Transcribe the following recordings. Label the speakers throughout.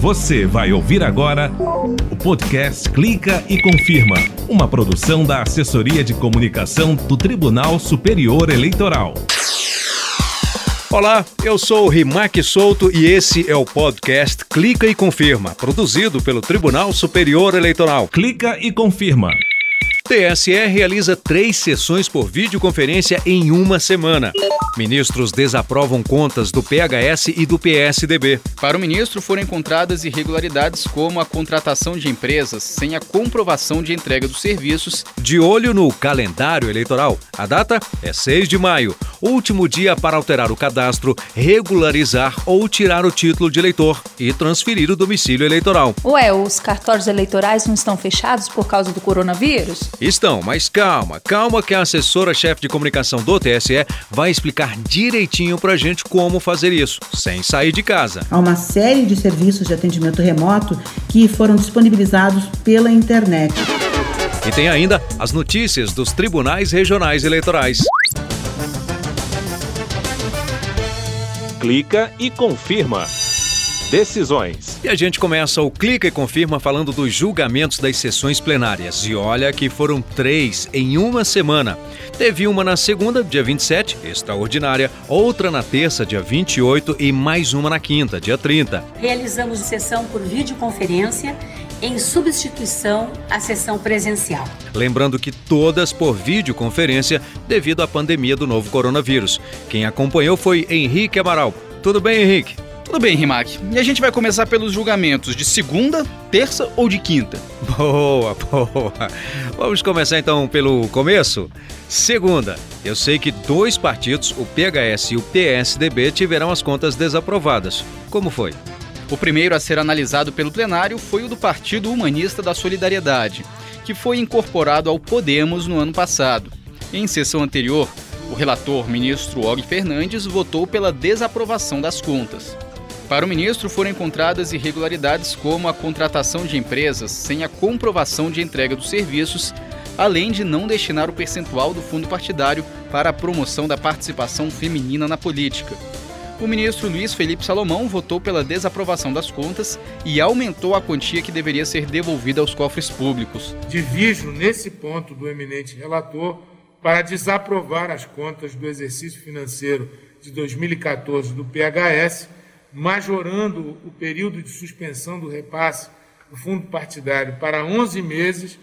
Speaker 1: Você vai ouvir agora o podcast Clica e Confirma, uma produção da Assessoria de Comunicação do Tribunal Superior Eleitoral.
Speaker 2: Olá, eu sou o Rimac Souto e esse é o podcast Clica e Confirma, produzido pelo Tribunal Superior Eleitoral.
Speaker 1: Clica e Confirma.
Speaker 2: TSE realiza três sessões por videoconferência em uma semana. Ministros desaprovam contas do PHS e do PSDB.
Speaker 3: Para o ministro, foram encontradas irregularidades como a contratação de empresas sem a comprovação de entrega dos serviços.
Speaker 2: De olho no calendário eleitoral, a data é 6 de maio, último dia para alterar o cadastro, regularizar ou tirar o título de eleitor e transferir o domicílio eleitoral.
Speaker 4: Ué, os cartórios eleitorais não estão fechados por causa do coronavírus?
Speaker 2: Estão, mas calma, calma que a assessora-chefe de comunicação do TSE vai explicar direitinho pra gente como fazer isso, sem sair de casa.
Speaker 5: Há uma série de serviços de atendimento remoto que foram disponibilizados pela internet.
Speaker 2: E tem ainda as notícias dos tribunais regionais eleitorais.
Speaker 1: Clica e confirma. Decisões.
Speaker 2: E a gente começa o Clica e Confirma falando dos julgamentos das sessões plenárias. E olha que foram três em uma semana. Teve uma na segunda, dia 27, extraordinária, outra na terça, dia 28 e mais uma na quinta, dia 30.
Speaker 6: Realizamos sessão por videoconferência em substituição à sessão presencial.
Speaker 2: Lembrando que todas por videoconferência devido à pandemia do novo coronavírus. Quem acompanhou foi Henrique Amaral. Tudo bem, Henrique?
Speaker 3: Tudo bem, Rimac. E a gente vai começar pelos julgamentos de segunda, terça ou de quinta?
Speaker 2: Boa, boa. Vamos começar então pelo começo? Segunda, eu sei que dois partidos, o PHS e o PSDB, tiveram as contas desaprovadas. Como foi?
Speaker 3: O primeiro a ser analisado pelo plenário foi o do Partido Humanista da Solidariedade, que foi incorporado ao Podemos no ano passado. Em sessão anterior, o relator, ministro Og Fernandes, votou pela desaprovação das contas. Para o ministro, foram encontradas irregularidades como a contratação de empresas sem a comprovação de entrega dos serviços, além de não destinar o percentual do fundo partidário para a promoção da participação feminina na política. O ministro Luiz Felipe Salomão votou pela desaprovação das contas e aumentou a quantia que deveria ser devolvida aos cofres públicos.
Speaker 7: Divijo nesse ponto do eminente relator para desaprovar as contas do exercício financeiro de 2014 do PHS majorando o período de suspensão do repasse do fundo partidário para 11 meses,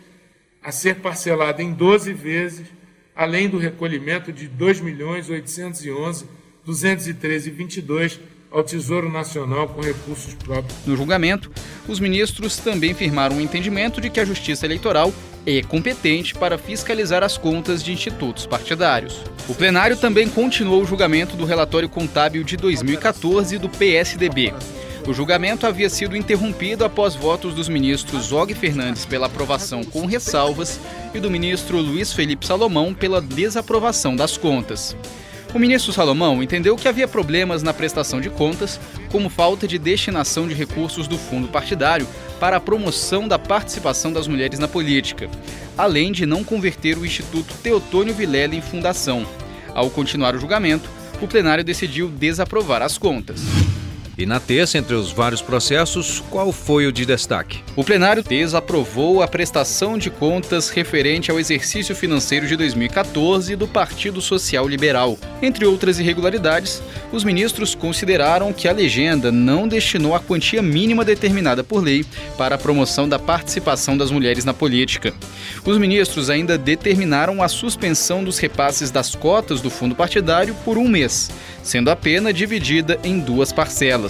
Speaker 7: a ser parcelado em 12 vezes, além do recolhimento de R$ 2.811.213,22 ao Tesouro Nacional com recursos próprios.
Speaker 3: No julgamento, os ministros também firmaram o um entendimento de que a Justiça Eleitoral é competente para fiscalizar as contas de institutos partidários. O plenário também continuou o julgamento do relatório contábil de 2014 do PSDB. O julgamento havia sido interrompido após votos dos ministros Og Fernandes pela aprovação com ressalvas e do ministro Luiz Felipe Salomão pela desaprovação das contas. O ministro Salomão entendeu que havia problemas na prestação de contas, como falta de destinação de recursos do fundo partidário para a promoção da participação das mulheres na política, além de não converter o Instituto Teotônio Vilela em fundação. Ao continuar o julgamento, o plenário decidiu desaprovar as contas.
Speaker 2: E na terça, entre os vários processos, qual foi o de destaque?
Speaker 3: O plenário desaprovou a prestação de contas referente ao exercício financeiro de 2014 do Partido Social Liberal. Entre outras irregularidades, os ministros consideraram que a legenda não destinou a quantia mínima determinada por lei para a promoção da participação das mulheres na política. Os ministros ainda determinaram a suspensão dos repasses das cotas do fundo partidário por um mês, sendo a pena dividida em duas parcelas.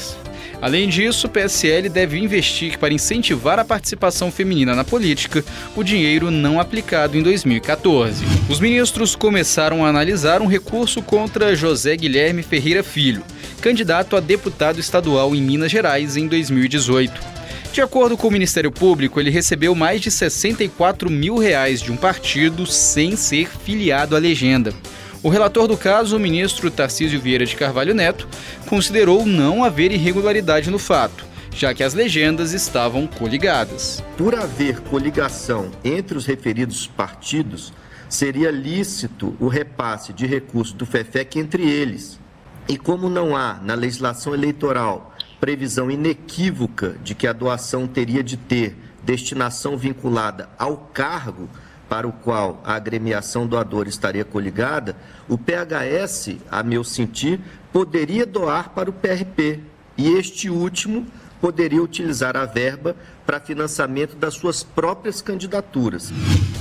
Speaker 3: Além disso, o PSL deve investir para incentivar a participação feminina na política o dinheiro não aplicado em 2014. Os ministros começaram a analisar um recurso contra José Guilherme Ferreira Filho, candidato a deputado estadual em Minas Gerais em 2018. De acordo com o Ministério Público, ele recebeu mais de 64 mil reais de um partido sem ser filiado à legenda. O relator do caso, o ministro Tarcísio Vieira de Carvalho Neto, considerou não haver irregularidade no fato, já que as legendas estavam coligadas.
Speaker 8: Por haver coligação entre os referidos partidos, seria lícito o repasse de recursos do FEFEC entre eles. E como não há na legislação eleitoral previsão inequívoca de que a doação teria de ter destinação vinculada ao cargo para o qual a agremiação doadora estaria coligada, o PHS, a meu sentir, poderia doar para o PRP e este último poderia utilizar a verba para financiamento das suas próprias candidaturas.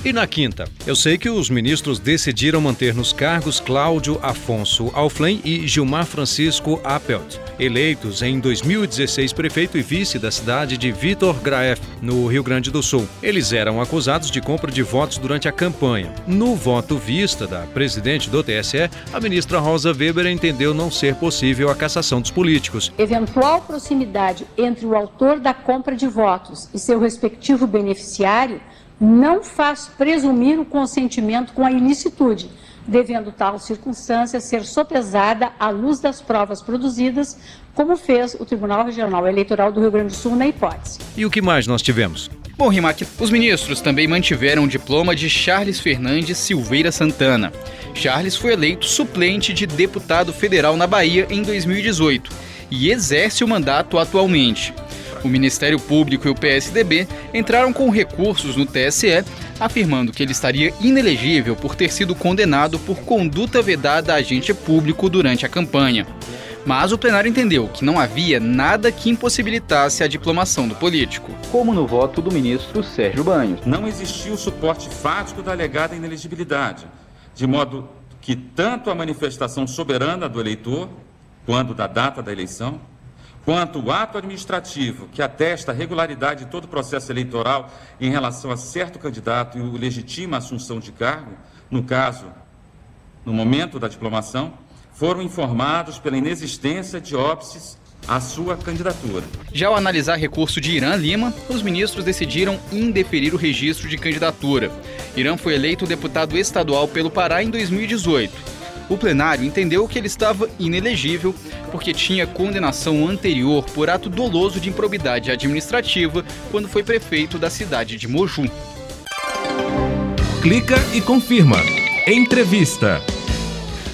Speaker 2: E na quinta, eu sei que os ministros decidiram manter nos cargos Cláudio Afonso Alflen e Gilmar Francisco Appelt, eleitos em 2016 prefeito e vice da cidade de Vitor Graef, no Rio Grande do Sul. Eles eram acusados de compra de votos durante a campanha. No voto vista da presidente do TSE, a ministra Rosa Weber entendeu não ser possível a cassação dos políticos.
Speaker 6: Eventual proximidade entre o autor da compra de votos e seu respectivo beneficiário não faz presumir o consentimento com a ilicitude, devendo tal circunstância ser sopesada à luz das provas produzidas, como fez o Tribunal Regional Eleitoral do Rio Grande do Sul na hipótese.
Speaker 2: E o que mais nós tivemos?
Speaker 3: Bom, Rimac, os ministros também mantiveram o diploma de Charles Fernandes Silveira Santana. Charles foi eleito suplente de deputado federal na Bahia em 2018 e exerce o mandato atualmente. O Ministério Público e o PSDB entraram com recursos no TSE, afirmando que ele estaria inelegível por ter sido condenado por conduta vedada a agente público durante a campanha. Mas o plenário entendeu que não havia nada que impossibilitasse a diplomação do político.
Speaker 9: Como no voto do ministro Sérgio Banhos.
Speaker 10: Não existiu suporte fático da alegada inelegibilidade, de modo que tanto a manifestação soberana do eleitor, quando da data da eleição, quanto o ato administrativo que atesta a regularidade de todo o processo eleitoral em relação a certo candidato e o legitima assunção de cargo, no caso, no momento da diplomação, foram informados pela inexistência de óbices à sua candidatura.
Speaker 3: Já ao analisar recurso de Irã Lima, os ministros decidiram indeferir o registro de candidatura. Irã foi eleito deputado estadual pelo Pará em 2018 o plenário entendeu que ele estava inelegível porque tinha condenação anterior por ato doloso de improbidade administrativa quando foi prefeito da cidade de Moju.
Speaker 1: Clica e confirma. Entrevista.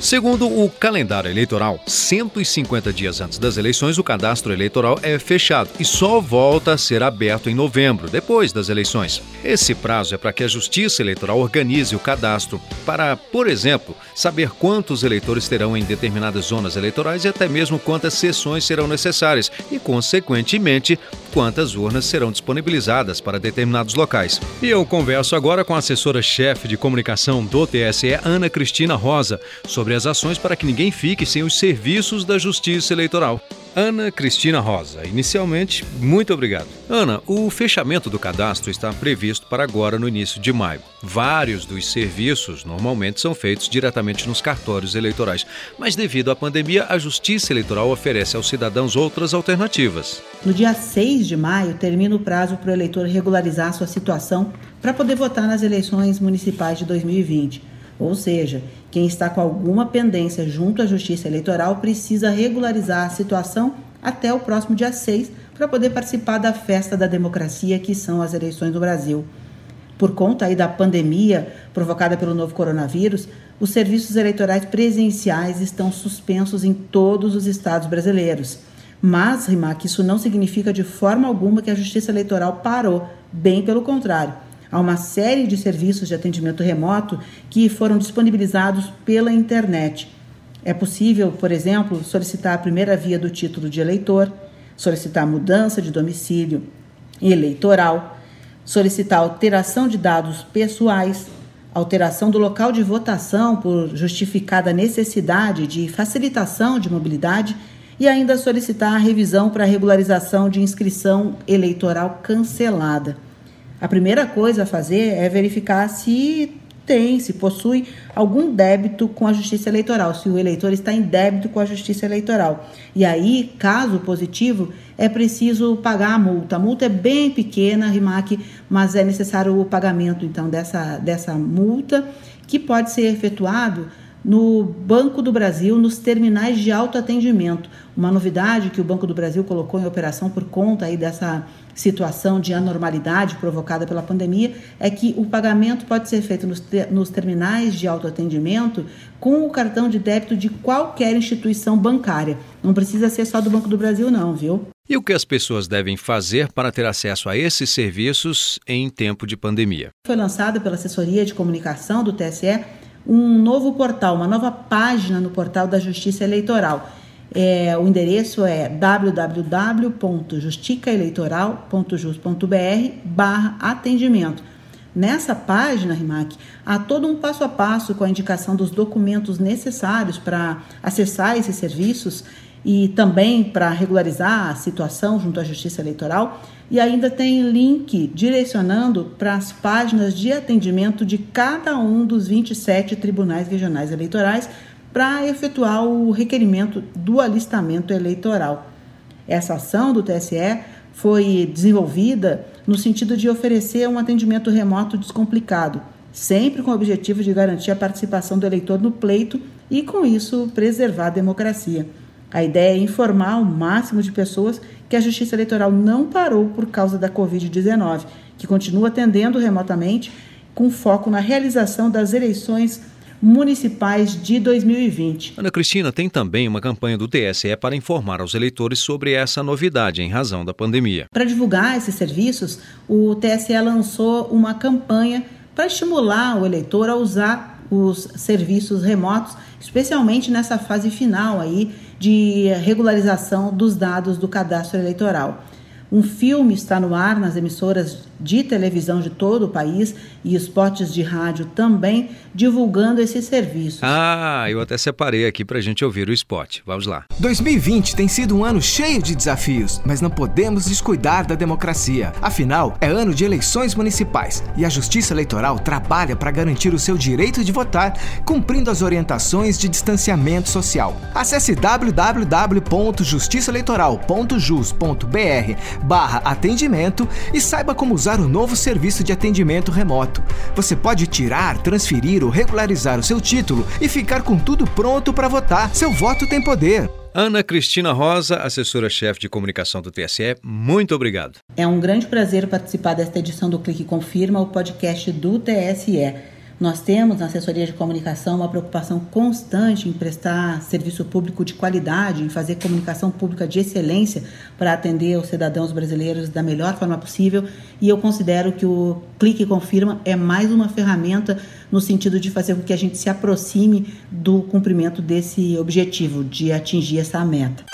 Speaker 2: Segundo o calendário eleitoral, 150 dias antes das eleições, o cadastro eleitoral é fechado e só volta a ser aberto em novembro, depois das eleições. Esse prazo é para que a Justiça Eleitoral organize o cadastro para, por exemplo, saber quantos eleitores terão em determinadas zonas eleitorais e até mesmo quantas sessões serão necessárias e, consequentemente, quantas urnas serão disponibilizadas para determinados locais. E eu converso agora com a assessora-chefe de comunicação do TSE, Ana Cristina Rosa, sobre sobre as ações para que ninguém fique sem os serviços da Justiça Eleitoral. Ana Cristina Rosa, inicialmente, muito obrigado. Ana, o fechamento do cadastro está previsto para agora no início de maio. Vários dos serviços normalmente são feitos diretamente nos cartórios eleitorais, mas devido à pandemia, a Justiça Eleitoral oferece aos cidadãos outras alternativas.
Speaker 5: No dia 6 de maio, termina o prazo para o eleitor regularizar sua situação para poder votar nas eleições municipais de 2020. Ou seja, quem está com alguma pendência junto à Justiça Eleitoral precisa regularizar a situação até o próximo dia 6 para poder participar da festa da democracia que são as eleições no Brasil. Por conta aí da pandemia provocada pelo novo coronavírus, os serviços eleitorais presenciais estão suspensos em todos os estados brasileiros. Mas, Rimac, isso não significa de forma alguma que a Justiça Eleitoral parou, bem pelo contrário Há uma série de serviços de atendimento remoto que foram disponibilizados pela internet. É possível, por exemplo, solicitar a primeira via do título de eleitor, solicitar mudança de domicílio eleitoral, solicitar alteração de dados pessoais, alteração do local de votação por justificada necessidade de facilitação de mobilidade e ainda solicitar a revisão para regularização de inscrição eleitoral cancelada. A primeira coisa a fazer é verificar se tem, se possui algum débito com a Justiça Eleitoral, se o eleitor está em débito com a Justiça Eleitoral. E aí, caso positivo, é preciso pagar a multa. A multa é bem pequena, RIMAC, mas é necessário o pagamento então dessa, dessa multa, que pode ser efetuado no Banco do Brasil, nos terminais de autoatendimento. Uma novidade que o Banco do Brasil colocou em operação por conta aí dessa situação de anormalidade provocada pela pandemia é que o pagamento pode ser feito nos, nos terminais de autoatendimento com o cartão de débito de qualquer instituição bancária. Não precisa ser só do Banco do Brasil, não, viu?
Speaker 2: E o que as pessoas devem fazer para ter acesso a esses serviços em tempo de pandemia?
Speaker 5: Foi lançada pela assessoria de comunicação do TSE um novo portal, uma nova página no portal da Justiça Eleitoral. É, o endereço é www.justicaeleitoral.jus.br barra atendimento. Nessa página, Rimac, há todo um passo a passo com a indicação dos documentos necessários para acessar esses serviços e também para regularizar a situação junto à Justiça Eleitoral. E ainda tem link direcionando para as páginas de atendimento de cada um dos 27 tribunais regionais eleitorais para efetuar o requerimento do alistamento eleitoral. Essa ação do TSE foi desenvolvida no sentido de oferecer um atendimento remoto descomplicado, sempre com o objetivo de garantir a participação do eleitor no pleito e, com isso, preservar a democracia. A ideia é informar o máximo de pessoas que a Justiça Eleitoral não parou por causa da Covid-19, que continua atendendo remotamente com foco na realização das eleições municipais de 2020.
Speaker 2: Ana Cristina, tem também uma campanha do TSE para informar aos eleitores sobre essa novidade em razão da pandemia.
Speaker 5: Para divulgar esses serviços, o TSE lançou uma campanha para estimular o eleitor a usar os serviços remotos, especialmente nessa fase final aí de regularização dos dados do cadastro eleitoral. Um filme está no ar nas emissoras de televisão de todo o país e spots de rádio também divulgando esse serviço.
Speaker 2: Ah, eu até separei aqui para a gente ouvir o spot. Vamos lá.
Speaker 11: 2020 tem sido um ano cheio de desafios, mas não podemos descuidar da democracia. Afinal, é ano de eleições municipais e a Justiça Eleitoral trabalha para garantir o seu direito de votar, cumprindo as orientações de distanciamento social. Acesse www.justiçaeleitoral.jus.br barra atendimento e saiba como usar o novo serviço de atendimento remoto. Você pode tirar, transferir ou regularizar o seu título e ficar com tudo pronto para votar. Seu voto tem poder.
Speaker 2: Ana Cristina Rosa, assessora-chefe de comunicação do TSE, muito obrigado.
Speaker 5: É um grande prazer participar desta edição do Clique Confirma, o podcast do TSE. Nós temos na assessoria de comunicação uma preocupação constante em prestar serviço público de qualidade, em fazer comunicação pública de excelência para atender os cidadãos brasileiros da melhor forma possível. E eu considero que o Clique Confirma é mais uma ferramenta no sentido de fazer com que a gente se aproxime do cumprimento desse objetivo, de atingir essa meta.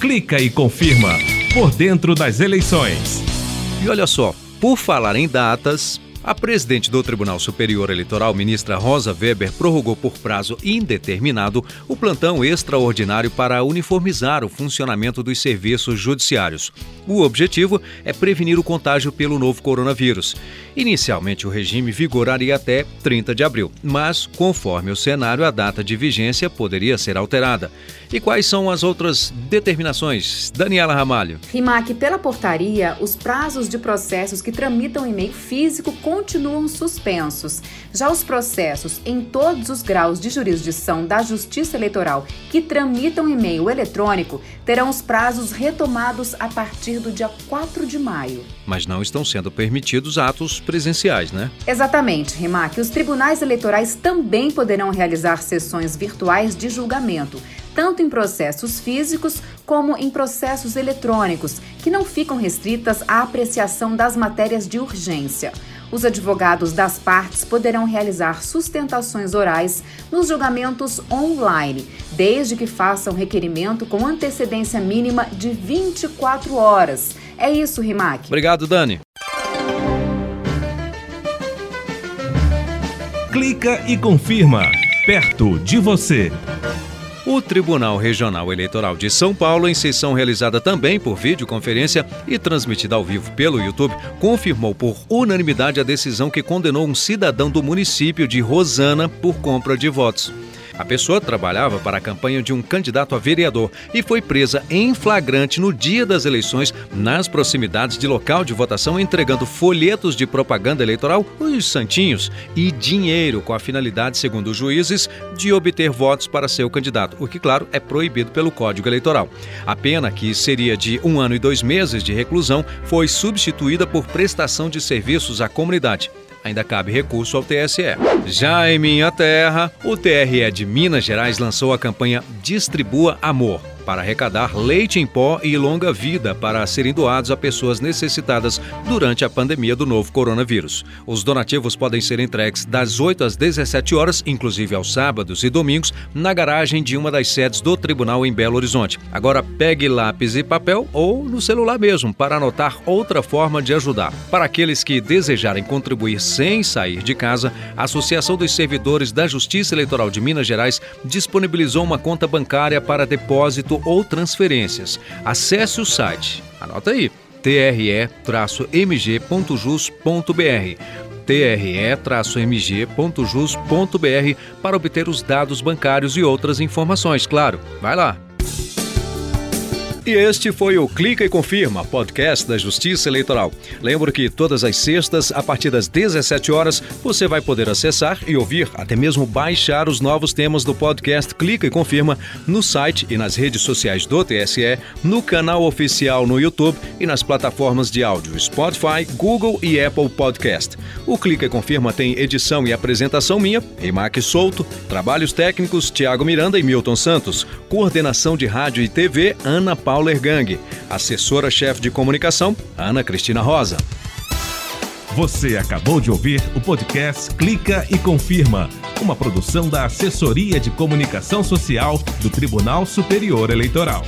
Speaker 1: Clica e confirma por dentro das eleições.
Speaker 2: E olha só, por falar em datas, a presidente do Tribunal Superior Eleitoral, ministra Rosa Weber, prorrogou por prazo indeterminado o plantão extraordinário para uniformizar o funcionamento dos serviços judiciários. O objetivo é prevenir o contágio pelo novo coronavírus. Inicialmente, o regime vigoraria até 30 de abril, mas, conforme o cenário, a data de vigência poderia ser alterada. E quais são as outras determinações? Daniela Ramalho.
Speaker 12: Rimac, pela portaria, os prazos de processos que tramitam em meio físico continuam suspensos. Já os processos em todos os graus de jurisdição da Justiça Eleitoral que tramitam em meio eletrônico terão os prazos retomados a partir do dia 4 de maio.
Speaker 2: Mas não estão sendo permitidos atos presenciais, né?
Speaker 12: Exatamente, Rimac. Os tribunais eleitorais também poderão realizar sessões virtuais de julgamento tanto em processos físicos como em processos eletrônicos, que não ficam restritas à apreciação das matérias de urgência. Os advogados das partes poderão realizar sustentações orais nos julgamentos online, desde que façam requerimento com antecedência mínima de 24 horas. É isso, Rimac.
Speaker 2: Obrigado, Dani.
Speaker 1: Clica e confirma. Perto de você.
Speaker 2: O Tribunal Regional Eleitoral de São Paulo, em sessão realizada também por videoconferência e transmitida ao vivo pelo YouTube, confirmou por unanimidade a decisão que condenou um cidadão do município de Rosana por compra de votos. A pessoa trabalhava para a campanha de um candidato a vereador e foi presa em flagrante no dia das eleições nas proximidades de local de votação entregando folhetos de propaganda eleitoral, os santinhos, e dinheiro com a finalidade, segundo os juízes, de obter votos para seu candidato, o que, claro, é proibido pelo Código Eleitoral. A pena, que seria de um ano e dois meses de reclusão, foi substituída por prestação de serviços à comunidade ainda cabe recurso ao TSE. Já em minha terra, o TRE de Minas Gerais lançou a campanha Distribua Amor para arrecadar leite em pó e longa vida para serem doados a pessoas necessitadas durante a pandemia do novo coronavírus. Os donativos podem ser entregues das 8 às 17 horas, inclusive aos sábados e domingos, na garagem de uma das sedes do tribunal em Belo Horizonte. Agora pegue lápis e papel ou no celular mesmo para anotar outra forma de ajudar. Para aqueles que desejarem contribuir sem sair de casa, a Associação dos Servidores da Justiça Eleitoral de Minas Gerais disponibilizou uma conta bancária para depósito ou transferências. Acesse o site, anota aí, tre-mg.jus.br tre-mg.jus.br para obter os dados bancários e outras informações, claro. Vai lá! E este foi o Clica e Confirma, podcast da Justiça Eleitoral. Lembro que todas as sextas, a partir das 17 horas, você vai poder acessar e ouvir, até mesmo baixar os novos temas do podcast Clica e Confirma no site e nas redes sociais do TSE, no canal oficial no YouTube e nas plataformas de áudio Spotify, Google e Apple Podcast. O Clica e Confirma tem edição e apresentação minha, Rimac Souto, trabalhos técnicos Tiago Miranda e Milton Santos, coordenação de rádio e TV Ana Paula Paula Ergang. Assessora-chefe de comunicação, Ana Cristina Rosa.
Speaker 1: Você acabou de ouvir o podcast Clica e Confirma, uma produção da Assessoria de Comunicação Social do Tribunal Superior Eleitoral.